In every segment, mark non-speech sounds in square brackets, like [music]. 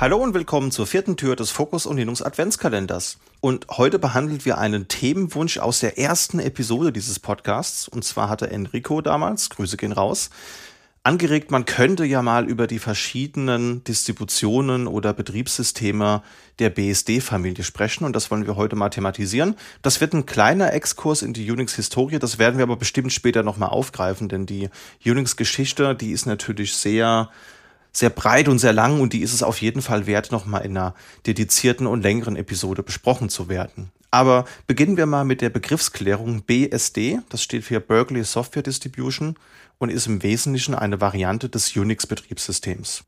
Hallo und willkommen zur vierten Tür des Fokus und Linux Adventskalenders. Und heute behandeln wir einen Themenwunsch aus der ersten Episode dieses Podcasts. Und zwar hatte Enrico damals, Grüße gehen raus, angeregt, man könnte ja mal über die verschiedenen Distributionen oder Betriebssysteme der BSD-Familie sprechen und das wollen wir heute mal thematisieren. Das wird ein kleiner Exkurs in die Unix-Historie, das werden wir aber bestimmt später nochmal aufgreifen, denn die Unix-Geschichte, die ist natürlich sehr sehr breit und sehr lang und die ist es auf jeden Fall wert, nochmal in einer dedizierten und längeren Episode besprochen zu werden. Aber beginnen wir mal mit der Begriffsklärung BSD. Das steht für Berkeley Software Distribution und ist im Wesentlichen eine Variante des Unix-Betriebssystems.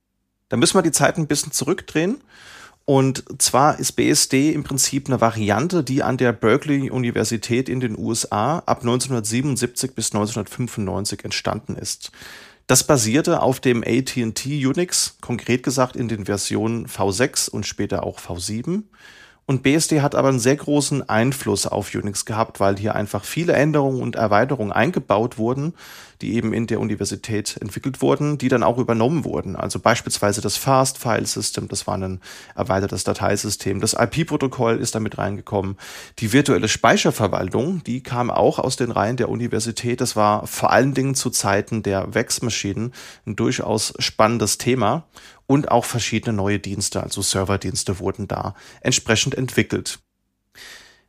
Da müssen wir die Zeit ein bisschen zurückdrehen. Und zwar ist BSD im Prinzip eine Variante, die an der Berkeley Universität in den USA ab 1977 bis 1995 entstanden ist. Das basierte auf dem AT&T Unix, konkret gesagt in den Versionen V6 und später auch V7 und BSD hat aber einen sehr großen Einfluss auf Unix gehabt, weil hier einfach viele Änderungen und Erweiterungen eingebaut wurden, die eben in der Universität entwickelt wurden, die dann auch übernommen wurden. Also beispielsweise das Fast File System, das war ein erweitertes Dateisystem. Das IP-Protokoll ist damit reingekommen. Die virtuelle Speicherverwaltung, die kam auch aus den Reihen der Universität. Das war vor allen Dingen zu Zeiten der Wex-Maschinen ein durchaus spannendes Thema und auch verschiedene neue Dienste, also Serverdienste wurden da entsprechend entwickelt.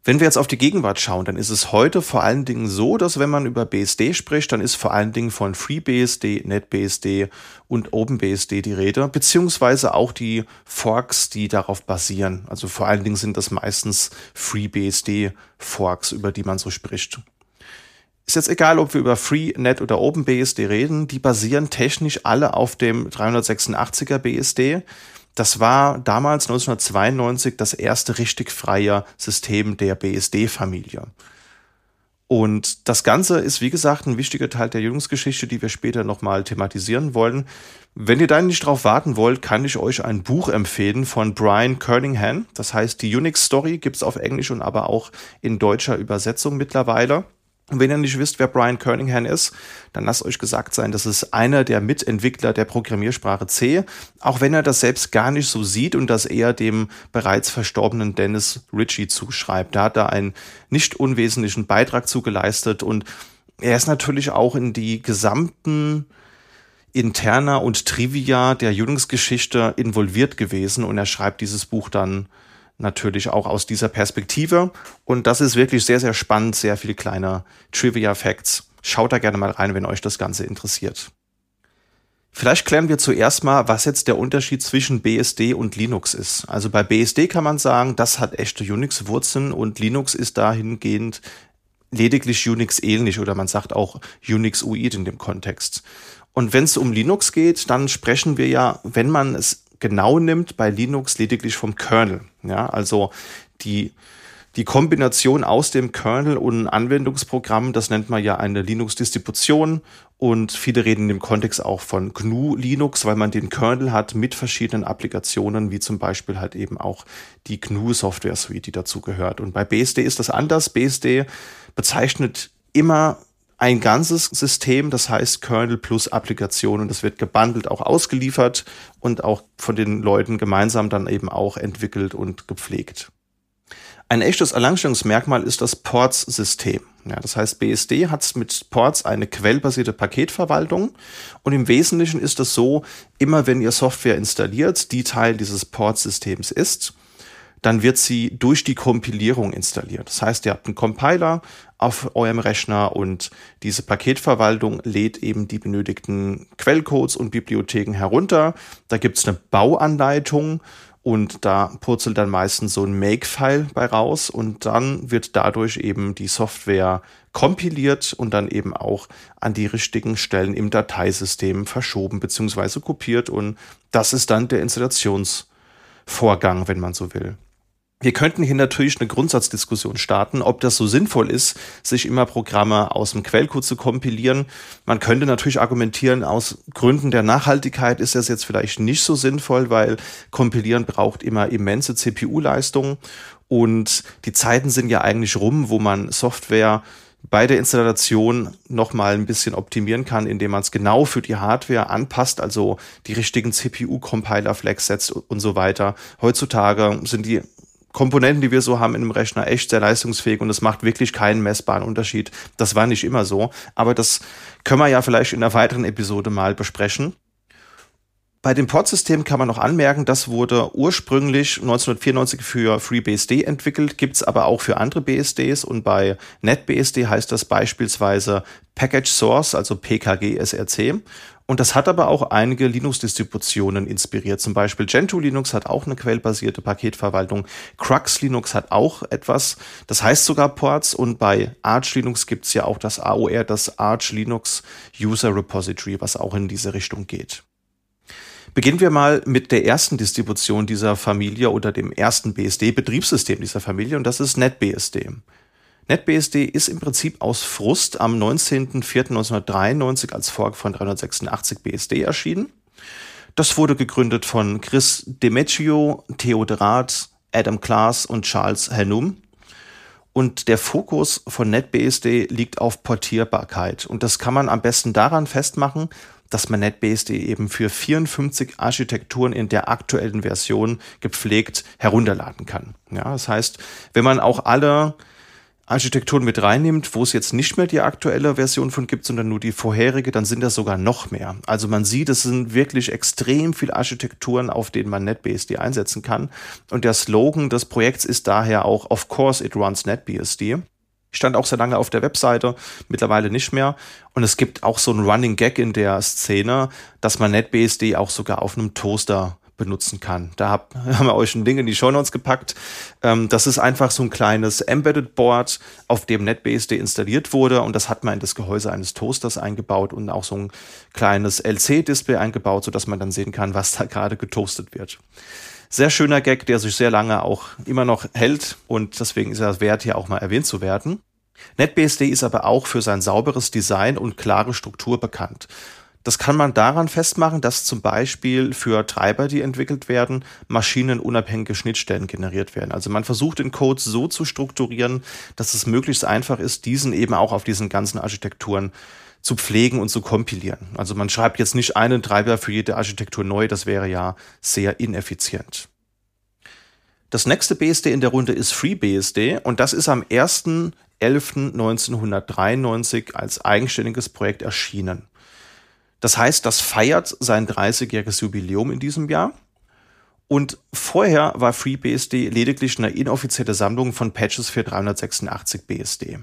Wenn wir jetzt auf die Gegenwart schauen, dann ist es heute vor allen Dingen so, dass wenn man über BSD spricht, dann ist vor allen Dingen von FreeBSD, NetBSD und OpenBSD die Rede, beziehungsweise auch die Forks, die darauf basieren. Also vor allen Dingen sind das meistens FreeBSD Forks, über die man so spricht. Ist jetzt egal, ob wir über FreeNet oder OpenBSD reden, die basieren technisch alle auf dem 386er BSD. Das war damals 1992 das erste richtig freie System der BSD-Familie. Und das Ganze ist, wie gesagt, ein wichtiger Teil der Jüngungsgeschichte, die wir später nochmal thematisieren wollen. Wenn ihr da nicht drauf warten wollt, kann ich euch ein Buch empfehlen von Brian Kerningham. Das heißt, die Unix Story gibt's auf Englisch und aber auch in deutscher Übersetzung mittlerweile. Und wenn ihr nicht wisst, wer Brian Kernighan ist, dann lasst euch gesagt sein, das ist einer der Mitentwickler der Programmiersprache C, auch wenn er das selbst gar nicht so sieht und das eher dem bereits verstorbenen Dennis Ritchie zuschreibt. Da hat er einen nicht unwesentlichen Beitrag zugeleistet und er ist natürlich auch in die gesamten Interna und Trivia der Jüngungsgeschichte involviert gewesen und er schreibt dieses Buch dann natürlich auch aus dieser Perspektive. Und das ist wirklich sehr, sehr spannend, sehr viele kleine Trivia-Facts. Schaut da gerne mal rein, wenn euch das Ganze interessiert. Vielleicht klären wir zuerst mal, was jetzt der Unterschied zwischen BSD und Linux ist. Also bei BSD kann man sagen, das hat echte Unix-Wurzeln und Linux ist dahingehend lediglich Unix ähnlich oder man sagt auch Unix-UID in dem Kontext. Und wenn es um Linux geht, dann sprechen wir ja, wenn man es genau nimmt, bei Linux lediglich vom Kernel. Ja, also die, die Kombination aus dem Kernel und Anwendungsprogramm, das nennt man ja eine Linux-Distribution und viele reden dem Kontext auch von GNU Linux, weil man den Kernel hat mit verschiedenen Applikationen, wie zum Beispiel halt eben auch die GNU Software Suite, die dazu gehört. Und bei BSD ist das anders. BSD bezeichnet immer ein ganzes System, das heißt Kernel plus Applikation und das wird gebundelt auch ausgeliefert und auch von den Leuten gemeinsam dann eben auch entwickelt und gepflegt. Ein echtes Alleinstellungsmerkmal ist das Ports-System. Ja, das heißt, BSD hat mit Ports eine quellbasierte Paketverwaltung und im Wesentlichen ist es so, immer wenn ihr Software installiert, die Teil dieses Ports-Systems ist, dann wird sie durch die Kompilierung installiert. Das heißt, ihr habt einen Compiler auf eurem Rechner und diese Paketverwaltung lädt eben die benötigten Quellcodes und Bibliotheken herunter. Da gibt's eine Bauanleitung und da purzelt dann meistens so ein Make-File bei raus und dann wird dadurch eben die Software kompiliert und dann eben auch an die richtigen Stellen im Dateisystem verschoben bzw. kopiert und das ist dann der Installationsvorgang, wenn man so will. Wir könnten hier natürlich eine Grundsatzdiskussion starten, ob das so sinnvoll ist, sich immer Programme aus dem Quellcode zu kompilieren. Man könnte natürlich argumentieren, aus Gründen der Nachhaltigkeit ist das jetzt vielleicht nicht so sinnvoll, weil Kompilieren braucht immer immense CPU-Leistung und die Zeiten sind ja eigentlich rum, wo man Software bei der Installation nochmal ein bisschen optimieren kann, indem man es genau für die Hardware anpasst, also die richtigen CPU-Compiler-Flags setzt und so weiter. Heutzutage sind die Komponenten, die wir so haben in einem Rechner, echt sehr leistungsfähig und es macht wirklich keinen messbaren Unterschied. Das war nicht immer so, aber das können wir ja vielleicht in einer weiteren Episode mal besprechen. Bei dem Portsystem kann man noch anmerken, das wurde ursprünglich 1994 für FreeBSD entwickelt, gibt's aber auch für andere BSDs und bei NetBSD heißt das beispielsweise Package Source, also PKG SRC. Und das hat aber auch einige Linux-Distributionen inspiriert. Zum Beispiel Gentoo Linux hat auch eine quellbasierte Paketverwaltung. Crux Linux hat auch etwas, das heißt sogar Ports. Und bei Arch Linux gibt's ja auch das AOR, das Arch Linux User Repository, was auch in diese Richtung geht. Beginnen wir mal mit der ersten Distribution dieser Familie oder dem ersten BSD-Betriebssystem dieser Familie und das ist NetBSD. NetBSD ist im Prinzip aus Frust am 19.04.1993 als Fork von 386 BSD erschienen. Das wurde gegründet von Chris Demetrio, Theodorat, Adam Klaas und Charles Hennum. Und der Fokus von NetBSD liegt auf Portierbarkeit. Und das kann man am besten daran festmachen, dass man NetBSD eben für 54 Architekturen in der aktuellen Version gepflegt herunterladen kann. Ja, das heißt, wenn man auch alle Architekturen mit reinnimmt, wo es jetzt nicht mehr die aktuelle Version von gibt, sondern nur die vorherige, dann sind das sogar noch mehr. Also man sieht, es sind wirklich extrem viele Architekturen, auf denen man NetBSD einsetzen kann. Und der Slogan des Projekts ist daher auch, of course it runs NetBSD. Stand auch sehr lange auf der Webseite, mittlerweile nicht mehr. Und es gibt auch so einen Running Gag in der Szene, dass man NetBSD auch sogar auf einem Toaster benutzen kann. Da hab, [laughs] haben wir euch einen Link in die Show Notes gepackt. Ähm, das ist einfach so ein kleines Embedded Board, auf dem NetBSD installiert wurde und das hat man in das Gehäuse eines Toasters eingebaut und auch so ein kleines LC-Display eingebaut, sodass man dann sehen kann, was da gerade getoastet wird. Sehr schöner Gag, der sich sehr lange auch immer noch hält und deswegen ist er wert, hier auch mal erwähnt zu werden. NetBSD ist aber auch für sein sauberes Design und klare Struktur bekannt. Das kann man daran festmachen, dass zum Beispiel für Treiber, die entwickelt werden, maschinenunabhängige Schnittstellen generiert werden. Also man versucht den Code so zu strukturieren, dass es möglichst einfach ist, diesen eben auch auf diesen ganzen Architekturen zu pflegen und zu kompilieren. Also man schreibt jetzt nicht einen Treiber für jede Architektur neu, das wäre ja sehr ineffizient. Das nächste BSD in der Runde ist FreeBSD und das ist am 1.11.1993 als eigenständiges Projekt erschienen. Das heißt, das feiert sein 30-jähriges Jubiläum in diesem Jahr. Und vorher war FreeBSD lediglich eine inoffizielle Sammlung von Patches für 386 BSD.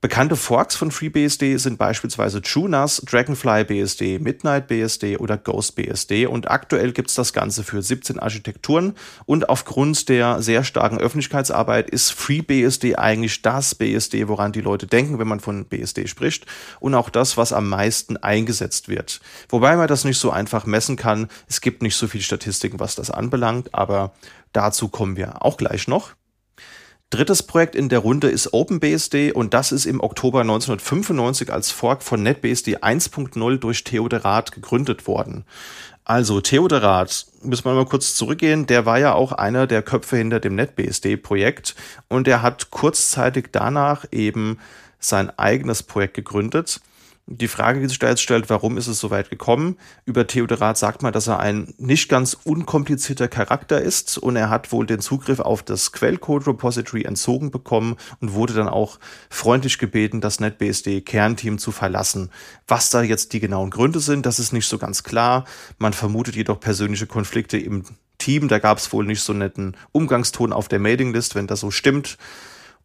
Bekannte Forks von FreeBSD sind beispielsweise TrueNAS, Dragonfly BSD, Midnight BSD oder Ghost BSD und aktuell gibt's das Ganze für 17 Architekturen und aufgrund der sehr starken Öffentlichkeitsarbeit ist FreeBSD eigentlich das BSD, woran die Leute denken, wenn man von BSD spricht und auch das, was am meisten eingesetzt wird. Wobei man das nicht so einfach messen kann. Es gibt nicht so viele Statistiken, was das anbelangt, aber dazu kommen wir auch gleich noch. Drittes Projekt in der Runde ist OpenBSD und das ist im Oktober 1995 als Fork von NetBSD 1.0 durch Theodorat gegründet worden. Also Theodorat, müssen wir mal kurz zurückgehen, der war ja auch einer der Köpfe hinter dem NetBSD-Projekt und er hat kurzzeitig danach eben sein eigenes Projekt gegründet die Frage, die sich da jetzt stellt, warum ist es so weit gekommen? Über Theodorat sagt man, dass er ein nicht ganz unkomplizierter Charakter ist und er hat wohl den Zugriff auf das Quellcode-Repository entzogen bekommen und wurde dann auch freundlich gebeten, das NetBSD-Kernteam zu verlassen. Was da jetzt die genauen Gründe sind, das ist nicht so ganz klar. Man vermutet jedoch persönliche Konflikte im Team. Da gab es wohl nicht so netten Umgangston auf der Mailinglist, wenn das so stimmt.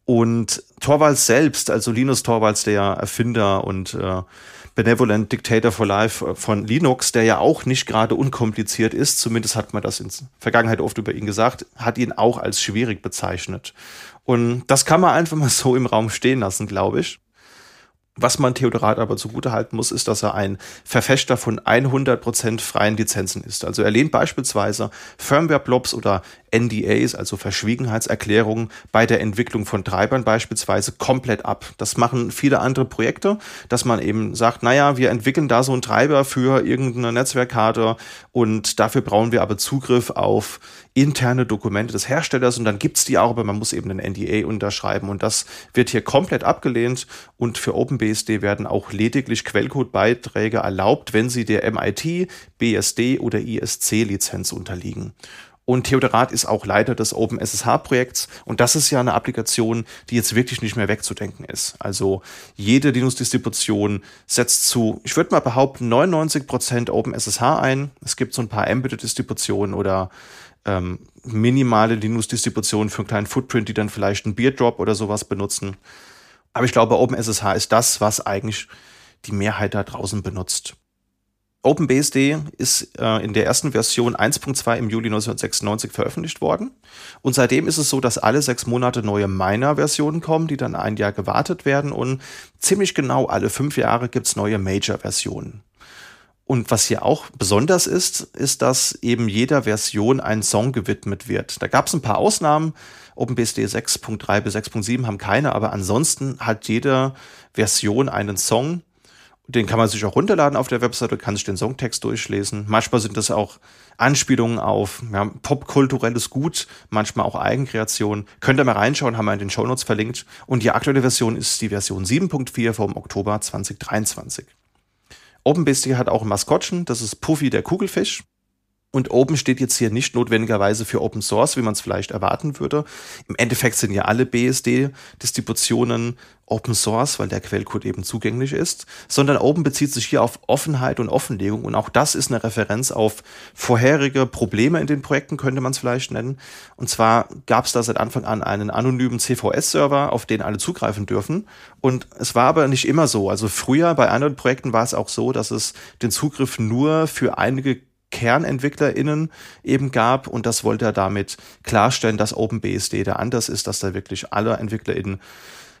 Und Torvalds selbst, also Linus Torvalds, der Erfinder und äh, Benevolent Dictator for Life äh, von Linux, der ja auch nicht gerade unkompliziert ist, zumindest hat man das in Vergangenheit oft über ihn gesagt, hat ihn auch als schwierig bezeichnet. Und das kann man einfach mal so im Raum stehen lassen, glaube ich. Was man Theodorat aber zugutehalten muss, ist, dass er ein Verfechter von 100% freien Lizenzen ist. Also er lehnt beispielsweise Firmware-Blobs oder NDAs, also Verschwiegenheitserklärungen bei der Entwicklung von Treibern beispielsweise komplett ab. Das machen viele andere Projekte, dass man eben sagt, naja, wir entwickeln da so einen Treiber für irgendeine Netzwerkkarte und dafür brauchen wir aber Zugriff auf interne Dokumente des Herstellers und dann gibt's die auch, aber man muss eben ein NDA unterschreiben und das wird hier komplett abgelehnt und für OpenBSD werden auch lediglich Quellcode-Beiträge erlaubt, wenn sie der MIT, BSD oder ISC-Lizenz unterliegen. Und Theodorat ist auch Leiter des OpenSSH-Projekts. Und das ist ja eine Applikation, die jetzt wirklich nicht mehr wegzudenken ist. Also jede Linux-Distribution setzt zu, ich würde mal behaupten, 99 Prozent OpenSSH ein. Es gibt so ein paar Embedded-Distributionen oder ähm, minimale Linux-Distributionen für einen kleinen Footprint, die dann vielleicht einen Beardrop oder sowas benutzen. Aber ich glaube, OpenSSH ist das, was eigentlich die Mehrheit da draußen benutzt. OpenBSD ist äh, in der ersten Version 1.2 im Juli 1996 veröffentlicht worden. Und seitdem ist es so, dass alle sechs Monate neue Minor-Versionen kommen, die dann ein Jahr gewartet werden. Und ziemlich genau alle fünf Jahre gibt's neue Major-Versionen. Und was hier auch besonders ist, ist, dass eben jeder Version ein Song gewidmet wird. Da gab es ein paar Ausnahmen. OpenBSD 6.3 bis 6.7 haben keine, aber ansonsten hat jede Version einen Song. Den kann man sich auch runterladen auf der Webseite, kann sich den Songtext durchlesen. Manchmal sind das auch Anspielungen auf ja, popkulturelles Gut, manchmal auch Eigenkreation. Könnt ihr mal reinschauen, haben wir in den Shownotes verlinkt. Und die aktuelle Version ist die Version 7.4 vom Oktober 2023. OpenBSD hat auch ein Maskottchen, das ist Puffy der Kugelfisch. Und Open steht jetzt hier nicht notwendigerweise für Open Source, wie man es vielleicht erwarten würde. Im Endeffekt sind ja alle BSD-Distributionen Open Source, weil der Quellcode eben zugänglich ist, sondern Open bezieht sich hier auf Offenheit und Offenlegung. Und auch das ist eine Referenz auf vorherige Probleme in den Projekten, könnte man es vielleicht nennen. Und zwar gab es da seit Anfang an einen anonymen CVS-Server, auf den alle zugreifen dürfen. Und es war aber nicht immer so. Also früher bei anderen Projekten war es auch so, dass es den Zugriff nur für einige KernentwicklerInnen eben gab und das wollte er damit klarstellen, dass OpenBSD da anders ist, dass da wirklich alle EntwicklerInnen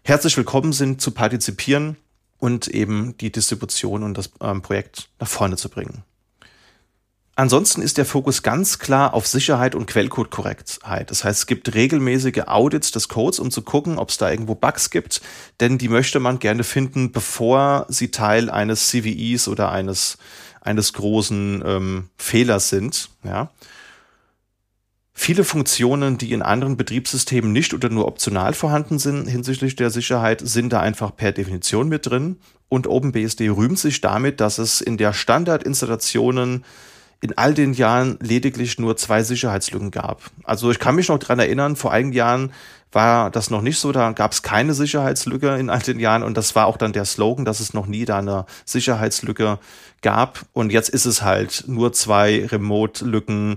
herzlich willkommen sind zu partizipieren und eben die Distribution und das ähm, Projekt nach vorne zu bringen. Ansonsten ist der Fokus ganz klar auf Sicherheit und Quellcode-Korrektheit. Das heißt, es gibt regelmäßige Audits des Codes, um zu gucken, ob es da irgendwo Bugs gibt, denn die möchte man gerne finden, bevor sie Teil eines CVEs oder eines eines großen ähm, Fehlers sind. Ja. Viele Funktionen, die in anderen Betriebssystemen nicht oder nur optional vorhanden sind hinsichtlich der Sicherheit, sind da einfach per Definition mit drin. Und OpenBSD rühmt sich damit, dass es in der Standardinstallationen in all den Jahren lediglich nur zwei Sicherheitslücken gab. Also ich kann mich noch dran erinnern, vor einigen Jahren war das noch nicht so, da gab es keine Sicherheitslücke in all den Jahren und das war auch dann der Slogan, dass es noch nie da eine Sicherheitslücke gab und jetzt ist es halt nur zwei Remote-Lücken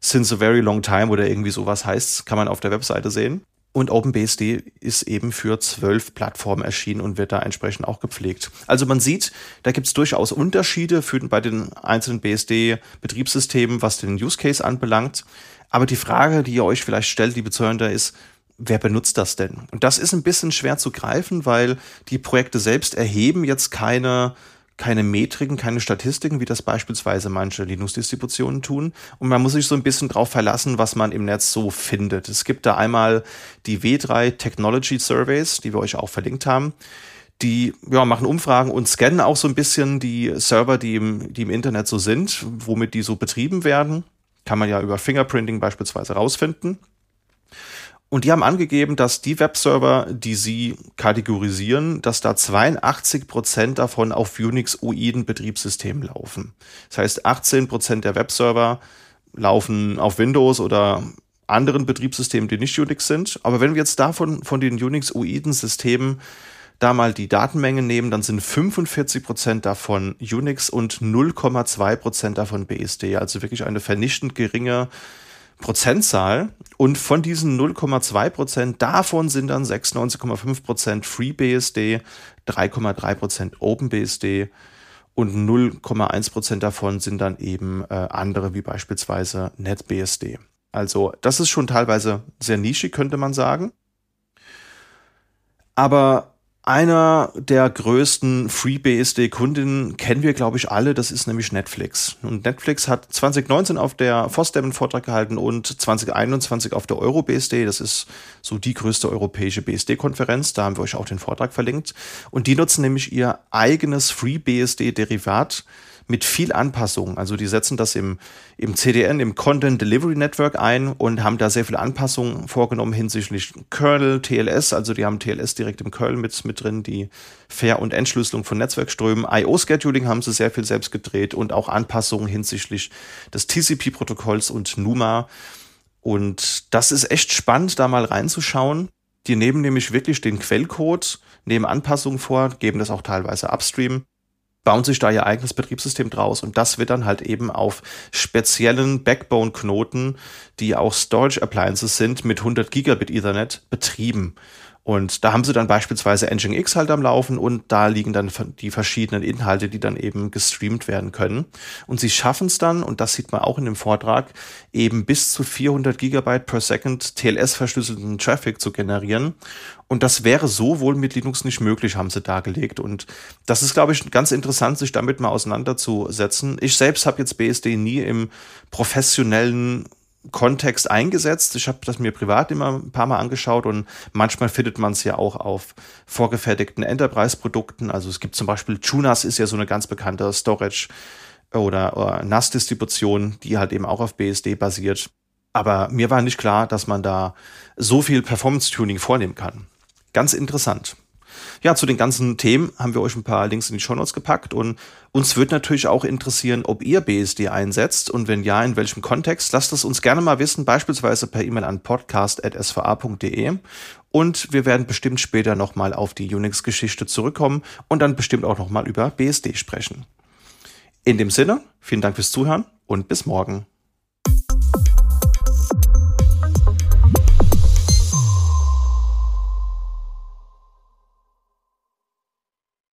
since a very long time oder irgendwie sowas heißt, kann man auf der Webseite sehen. Und OpenBSD ist eben für zwölf Plattformen erschienen und wird da entsprechend auch gepflegt. Also man sieht, da gibt es durchaus Unterschiede für, bei den einzelnen BSD-Betriebssystemen, was den Use Case anbelangt. Aber die Frage, die ihr euch vielleicht stellt, liebe Zuhörer, ist, wer benutzt das denn? Und das ist ein bisschen schwer zu greifen, weil die Projekte selbst erheben jetzt keine keine Metriken, keine Statistiken, wie das beispielsweise manche Linux-Distributionen tun. Und man muss sich so ein bisschen drauf verlassen, was man im Netz so findet. Es gibt da einmal die W3 Technology Surveys, die wir euch auch verlinkt haben. Die ja, machen Umfragen und scannen auch so ein bisschen die Server, die im, die im Internet so sind, womit die so betrieben werden. Kann man ja über Fingerprinting beispielsweise rausfinden. Und die haben angegeben, dass die Webserver, die sie kategorisieren, dass da 82 Prozent davon auf Unix-OIden Betriebssystemen laufen. Das heißt, 18 Prozent der Webserver laufen auf Windows oder anderen Betriebssystemen, die nicht Unix sind. Aber wenn wir jetzt davon, von den Unix-OIden Systemen da mal die Datenmenge nehmen, dann sind 45 Prozent davon Unix und 0,2 Prozent davon BSD. Also wirklich eine vernichtend geringe Prozentzahl und von diesen 0,2 Prozent, davon sind dann 96,5 Prozent FreeBSD, 3,3 Prozent OpenBSD und 0,1 Prozent davon sind dann eben äh, andere, wie beispielsweise NetBSD. Also das ist schon teilweise sehr nischig, könnte man sagen. Aber einer der größten FreeBSD-Kundinnen kennen wir, glaube ich, alle. Das ist nämlich Netflix. Und Netflix hat 2019 auf der FOSDEM einen Vortrag gehalten und 2021 auf der EuroBSD. Das ist so die größte europäische BSD-Konferenz. Da haben wir euch auch den Vortrag verlinkt. Und die nutzen nämlich ihr eigenes FreeBSD-Derivat mit viel Anpassungen. Also die setzen das im, im CDN, im Content Delivery Network ein und haben da sehr viele Anpassungen vorgenommen hinsichtlich Kernel, TLS, also die haben TLS direkt im Kernel mit, mit drin, die Fair- und Entschlüsselung von Netzwerkströmen. IO-Scheduling haben sie sehr viel selbst gedreht und auch Anpassungen hinsichtlich des TCP-Protokolls und NUMA. Und das ist echt spannend, da mal reinzuschauen. Die nehmen nämlich wirklich den Quellcode, nehmen Anpassungen vor, geben das auch teilweise upstream bauen sich da ihr eigenes Betriebssystem draus und das wird dann halt eben auf speziellen Backbone-Knoten, die auch Storage-Appliances sind, mit 100 Gigabit Ethernet betrieben. Und da haben sie dann beispielsweise Nginx halt am Laufen und da liegen dann die verschiedenen Inhalte, die dann eben gestreamt werden können. Und sie schaffen es dann, und das sieht man auch in dem Vortrag, eben bis zu 400 Gigabyte per Second TLS-verschlüsselten Traffic zu generieren. Und das wäre so wohl mit Linux nicht möglich, haben sie dargelegt. Und das ist, glaube ich, ganz interessant, sich damit mal auseinanderzusetzen. Ich selbst habe jetzt BSD nie im professionellen Kontext eingesetzt. Ich habe das mir privat immer ein paar Mal angeschaut und manchmal findet man es ja auch auf vorgefertigten Enterprise-Produkten. Also es gibt zum Beispiel Tunas ist ja so eine ganz bekannte Storage oder, oder NAS-Distribution, die halt eben auch auf BSD basiert. Aber mir war nicht klar, dass man da so viel Performance-Tuning vornehmen kann. Ganz interessant. Ja, zu den ganzen Themen haben wir euch ein paar Links in die Show Notes gepackt und uns wird natürlich auch interessieren, ob ihr BSD einsetzt und wenn ja, in welchem Kontext. Lasst es uns gerne mal wissen, beispielsweise per E-Mail an podcast.sva.de und wir werden bestimmt später nochmal auf die Unix-Geschichte zurückkommen und dann bestimmt auch nochmal über BSD sprechen. In dem Sinne, vielen Dank fürs Zuhören und bis morgen.